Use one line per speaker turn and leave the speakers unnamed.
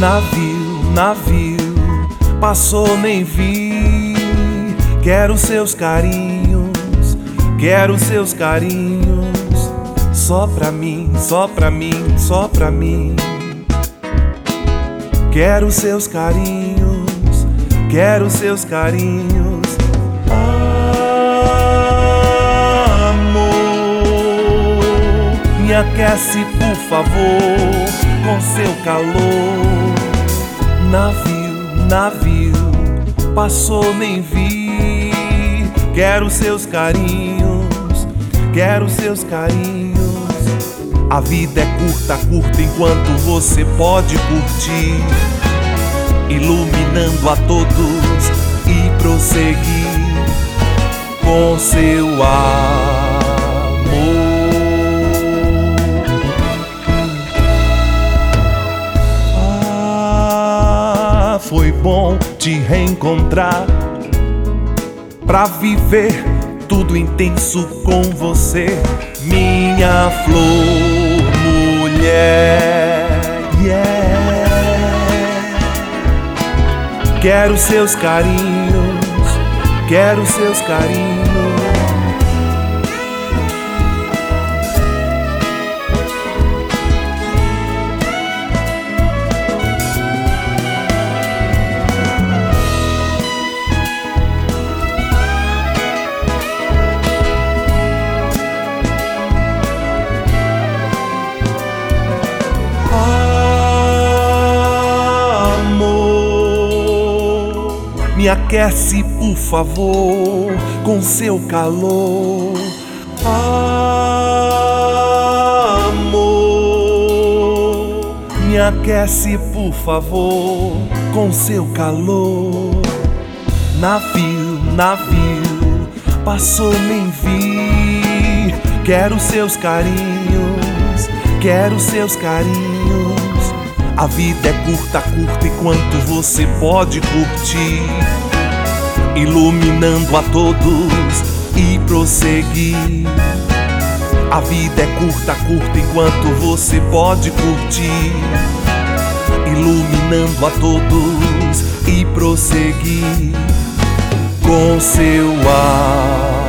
Navio, navio, passou nem vi. Quero seus carinhos, quero seus carinhos. Só pra mim, só pra mim, só pra mim. Quero seus carinhos, quero seus carinhos. Amor, me aquece, por favor, com seu calor. Navio, navio, passou nem vi. Quero seus carinhos, quero seus carinhos. A vida é curta, curta enquanto você pode curtir, iluminando a todos e prosseguir com seu amor. Ah, foi bom te reencontrar pra viver tudo intenso com você, minha flor mulher. Yeah. Quero seus carinhos, quero seus carinhos. Me aquece, por favor, com seu calor. Amor, me aquece, por favor, com seu calor. Navio, navio, passou nem vi. Quero seus carinhos, quero seus carinhos. A vida é curta, curta enquanto você pode curtir, iluminando a todos e prosseguir. A vida é curta, curta enquanto você pode curtir, iluminando a todos e prosseguir com seu ar.